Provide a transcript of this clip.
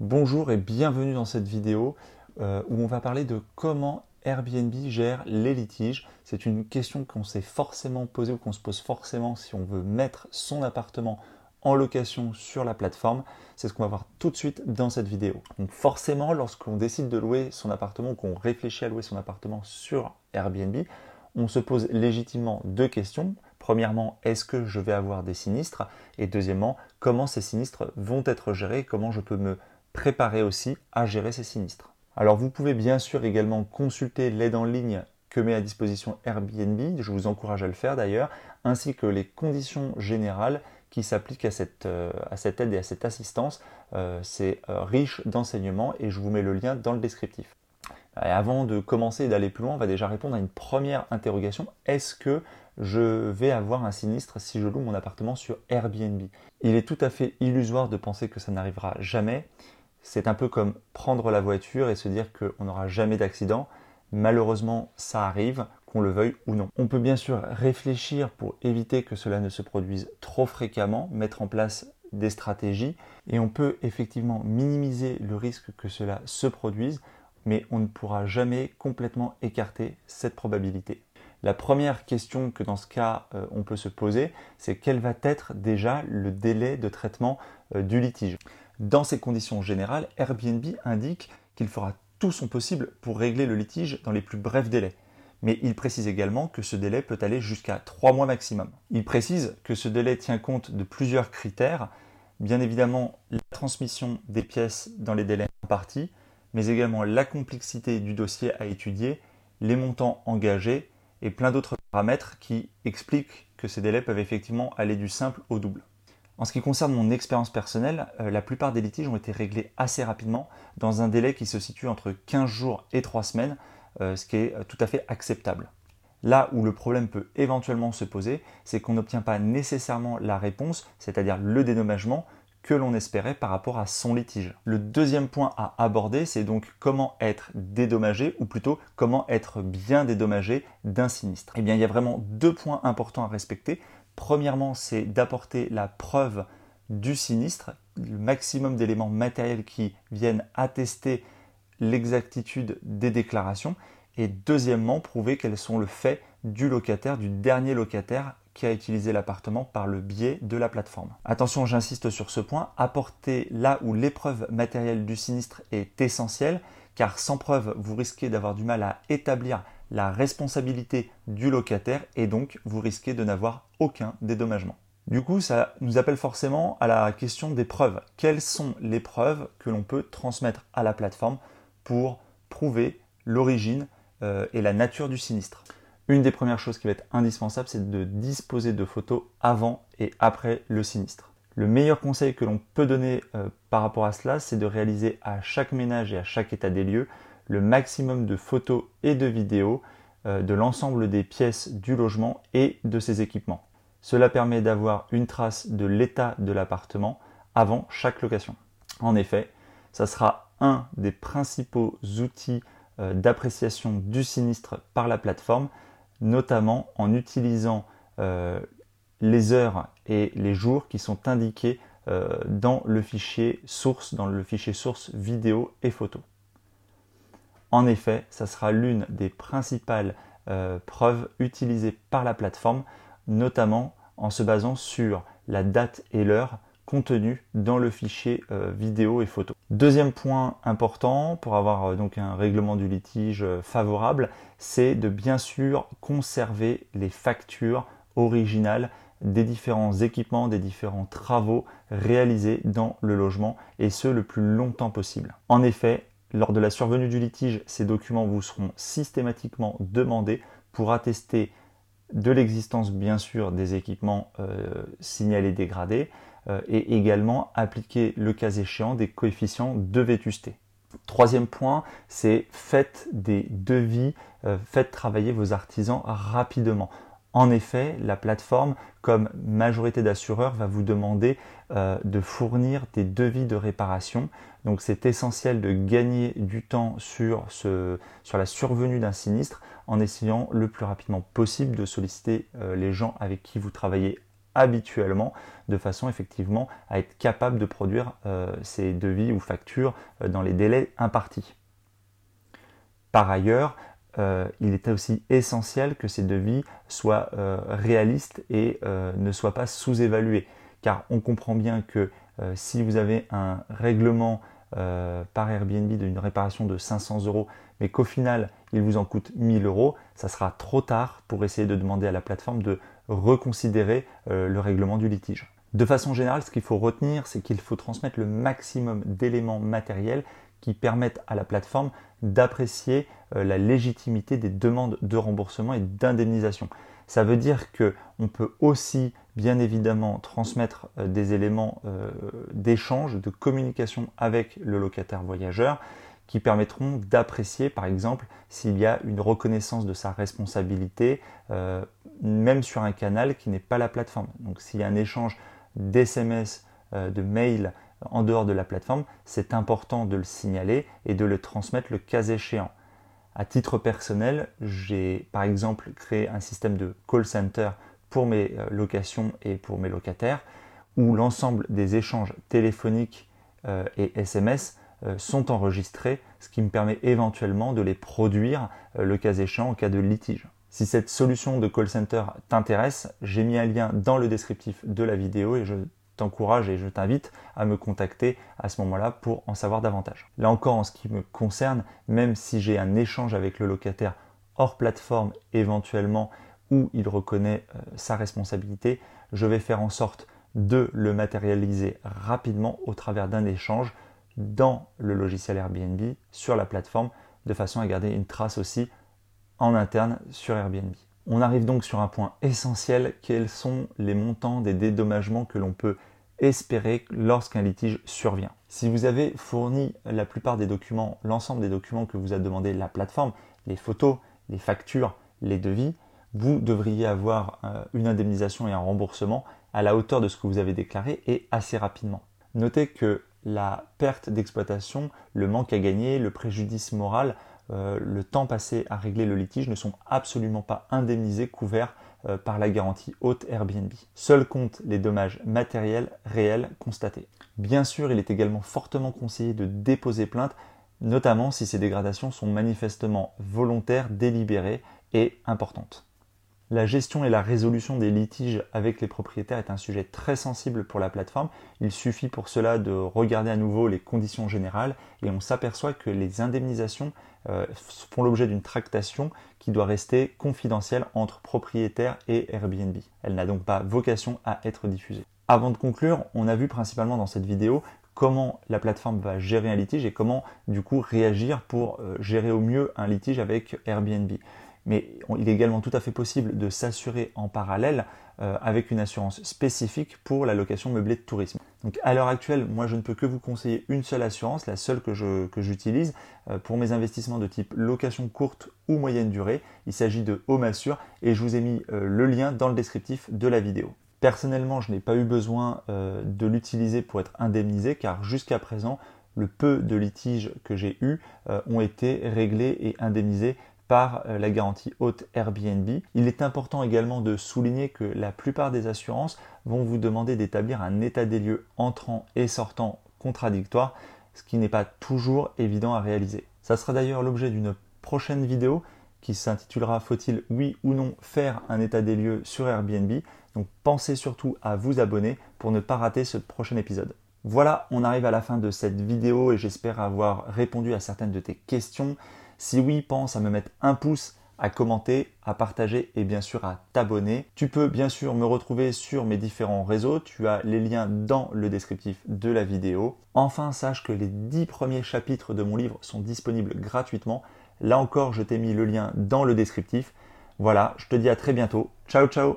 Bonjour et bienvenue dans cette vidéo euh, où on va parler de comment Airbnb gère les litiges. C'est une question qu'on s'est forcément posée ou qu'on se pose forcément si on veut mettre son appartement en location sur la plateforme. C'est ce qu'on va voir tout de suite dans cette vidéo. Donc forcément, lorsqu'on décide de louer son appartement ou qu'on réfléchit à louer son appartement sur Airbnb, on se pose légitimement deux questions. Premièrement, est-ce que je vais avoir des sinistres? Et deuxièmement, comment ces sinistres vont être gérés? Comment je peux me préparer aussi à gérer ces sinistres. Alors vous pouvez bien sûr également consulter l'aide en ligne que met à disposition Airbnb, je vous encourage à le faire d'ailleurs, ainsi que les conditions générales qui s'appliquent à cette, euh, à cette aide et à cette assistance. Euh, c'est euh, riche d'enseignements et je vous mets le lien dans le descriptif. Avant de commencer et d'aller plus loin, on va déjà répondre à une première interrogation. Est-ce que je vais avoir un sinistre si je loue mon appartement sur Airbnb? Il est tout à fait illusoire de penser que ça n'arrivera jamais. C'est un peu comme prendre la voiture et se dire qu'on n'aura jamais d'accident. Malheureusement, ça arrive, qu'on le veuille ou non. On peut bien sûr réfléchir pour éviter que cela ne se produise trop fréquemment, mettre en place des stratégies, et on peut effectivement minimiser le risque que cela se produise, mais on ne pourra jamais complètement écarter cette probabilité. La première question que dans ce cas euh, on peut se poser, c'est quel va être déjà le délai de traitement euh, du litige? Dans ces conditions générales, Airbnb indique qu'il fera tout son possible pour régler le litige dans les plus brefs délais. Mais il précise également que ce délai peut aller jusqu'à 3 mois maximum. Il précise que ce délai tient compte de plusieurs critères, bien évidemment la transmission des pièces dans les délais impartis, mais également la complexité du dossier à étudier, les montants engagés et plein d'autres paramètres qui expliquent que ces délais peuvent effectivement aller du simple au double. En ce qui concerne mon expérience personnelle, euh, la plupart des litiges ont été réglés assez rapidement, dans un délai qui se situe entre 15 jours et 3 semaines, euh, ce qui est euh, tout à fait acceptable. Là où le problème peut éventuellement se poser, c'est qu'on n'obtient pas nécessairement la réponse, c'est-à-dire le dédommagement, que l'on espérait par rapport à son litige. Le deuxième point à aborder, c'est donc comment être dédommagé, ou plutôt comment être bien dédommagé d'un sinistre. Eh bien, il y a vraiment deux points importants à respecter. Premièrement, c'est d'apporter la preuve du sinistre, le maximum d'éléments matériels qui viennent attester l'exactitude des déclarations. Et deuxièmement, prouver qu'elles sont le fait du locataire, du dernier locataire qui a utilisé l'appartement par le biais de la plateforme. Attention, j'insiste sur ce point, apporter là où l'épreuve matérielle du sinistre est essentielle, car sans preuve, vous risquez d'avoir du mal à établir la responsabilité du locataire et donc vous risquez de n'avoir aucun dédommagement. Du coup, ça nous appelle forcément à la question des preuves. Quelles sont les preuves que l'on peut transmettre à la plateforme pour prouver l'origine euh, et la nature du sinistre? Une des premières choses qui va être indispensable, c'est de disposer de photos avant et après le sinistre. Le meilleur conseil que l'on peut donner euh, par rapport à cela, c'est de réaliser à chaque ménage et à chaque état des lieux le maximum de photos et de vidéos euh, de l'ensemble des pièces du logement et de ses équipements. Cela permet d'avoir une trace de l'état de l'appartement avant chaque location. En effet, ça sera un des principaux outils euh, d'appréciation du sinistre par la plateforme, notamment en utilisant euh, les heures et les jours qui sont indiqués dans le fichier source, dans le fichier source vidéo et photo. En effet, ça sera l'une des principales euh, preuves utilisées par la plateforme, notamment en se basant sur la date et l'heure contenue dans le fichier euh, vidéo et photo. Deuxième point important pour avoir euh, donc un règlement du litige favorable, c'est de bien sûr conserver les factures originales des différents équipements, des différents travaux réalisés dans le logement et ce le plus longtemps possible. En effet, lors de la survenue du litige, ces documents vous seront systématiquement demandés pour attester de l'existence bien sûr des équipements euh, signalés dégradés euh, et également appliquer le cas échéant des coefficients de vétusté. Troisième point, c'est faites des devis, euh, faites travailler vos artisans rapidement. En effet, la plateforme, comme majorité d'assureurs, va vous demander euh, de fournir des devis de réparation. Donc c'est essentiel de gagner du temps sur, la survenue d'un sinistre en essayant le plus rapidement possible de solliciter euh, les gens avec qui vous travaillez habituellement, de façon effectivement à être capable de produire euh, ces devis ou factures dans les délais impartis. Par ailleurs, euh, il est aussi essentiel que ces devis soient réalistes et ne soient pas sous-évalués, car on comprend bien que si vous avez un règlement par Airbnb d'une réparation de 500 euros, mais qu'au final il vous en coûte 1000 euros, ça sera trop tard pour essayer de demander à la plateforme de reconsidérer euh, le règlement du litige. De façon générale, ce qu'il faut retenir, c'est qu'il faut transmettre le maximum d'éléments matériels qui permettent à la plateforme d'apprécier euh, la légitimité des demandes de remboursement et d'indemnisation. Ça veut dire qu'on peut aussi bien évidemment transmettre euh, des éléments d'échange, de communication avec le locataire voyageur qui permettront d'apprécier par exemple s'il y a une reconnaissance de sa responsabilité, euh, même sur un canal qui n'est pas la plateforme. Donc s'il y a un échange d'SMS, euh, de mails en dehors de la plateforme, c'est important de le signaler et de le transmettre le cas échéant. À titre personnel, j'ai par exemple créé un système de call center pour mes euh, locations et pour mes locataires, où l'ensemble des échanges téléphoniques et SMS euh, sont enregistrés, ce qui me permet éventuellement de les produire euh, le cas échéant en cas de litige. Si cette solution de call center t'intéresse, j'ai mis un lien dans le descriptif de la vidéo et je t'encourage et je t'invite à me contacter à ce moment-là pour en savoir davantage. Là encore, en ce qui me concerne, même si j'ai un échange avec le locataire hors plateforme éventuellement où il reconnaît euh, sa responsabilité, je vais faire en sorte de le matérialiser rapidement au travers d'un échange dans le logiciel Airbnb, sur la plateforme, de façon à garder une trace aussi en interne sur Airbnb. On arrive donc sur un point essentiel, quels sont les montants des dédommagements que l'on peut espérer lorsqu'un litige survient. Si vous avez fourni la plupart des documents, l'ensemble des documents que vous a demandé la plateforme, les photos, les factures, les devis, vous devriez avoir euh, une indemnisation et un remboursement à la hauteur de ce que vous avez déclaré et assez rapidement. Notez que la perte d'exploitation, le manque à gagner, le préjudice moral, euh, le temps passé à régler le litige ne sont absolument pas indemnisés, couverts euh, par la garantie haute Airbnb. Seuls comptent les dommages matériels réels constatés. Bien sûr, il est également fortement conseillé de déposer plainte, notamment si ces dégradations sont manifestement volontaires, délibérées et importantes. La gestion et la résolution des litiges avec les propriétaires est un sujet très sensible pour la plateforme. Il suffit pour cela de regarder à nouveau les conditions générales et on s'aperçoit que les indemnisations euh, font l'objet d'une tractation qui doit rester confidentielle entre propriétaires et Airbnb. Elle n'a donc pas vocation à être diffusée. Avant de conclure, on a vu principalement dans cette vidéo comment la plateforme va gérer un litige et comment du coup réagir pour euh, gérer au mieux un litige avec Airbnb mais il est également tout à fait possible de s'assurer en parallèle euh, avec une assurance spécifique pour la location meublée de tourisme. Donc à l'heure actuelle, moi je ne peux que vous conseiller une seule assurance, la seule que, j'utilise euh, pour mes investissements de type location courte ou moyenne durée. Il s'agit de Home Assure et je vous ai mis euh, le lien dans le descriptif de la vidéo. Personnellement, je n'ai pas eu besoin de l'utiliser pour être indemnisé car jusqu'à présent, le peu de litiges que j'ai eus ont été réglés et indemnisés par euh, la garantie haute Airbnb. Il est important également de souligner que la plupart des assurances vont vous demander d'établir un état des lieux entrant et sortant contradictoire, ce qui n'est pas toujours évident à réaliser. Ça sera d'ailleurs l'objet d'une prochaine vidéo qui s'intitulera Faut-il oui ou non faire un état des lieux sur Airbnb Donc pensez surtout à vous abonner pour ne pas rater ce prochain épisode. Voilà, on arrive à la fin de cette vidéo et j'espère avoir répondu à certaines de tes questions. Si oui, pense à me mettre un pouce, à commenter, à partager et bien sûr à t'abonner. Tu peux bien sûr me retrouver sur mes différents réseaux, tu as les liens dans le descriptif de la vidéo. Enfin, sache que les 10 premiers chapitres de mon livre sont disponibles gratuitement. Là encore, je t'ai mis le lien dans le descriptif. Voilà, je te dis à très bientôt. Ciao ciao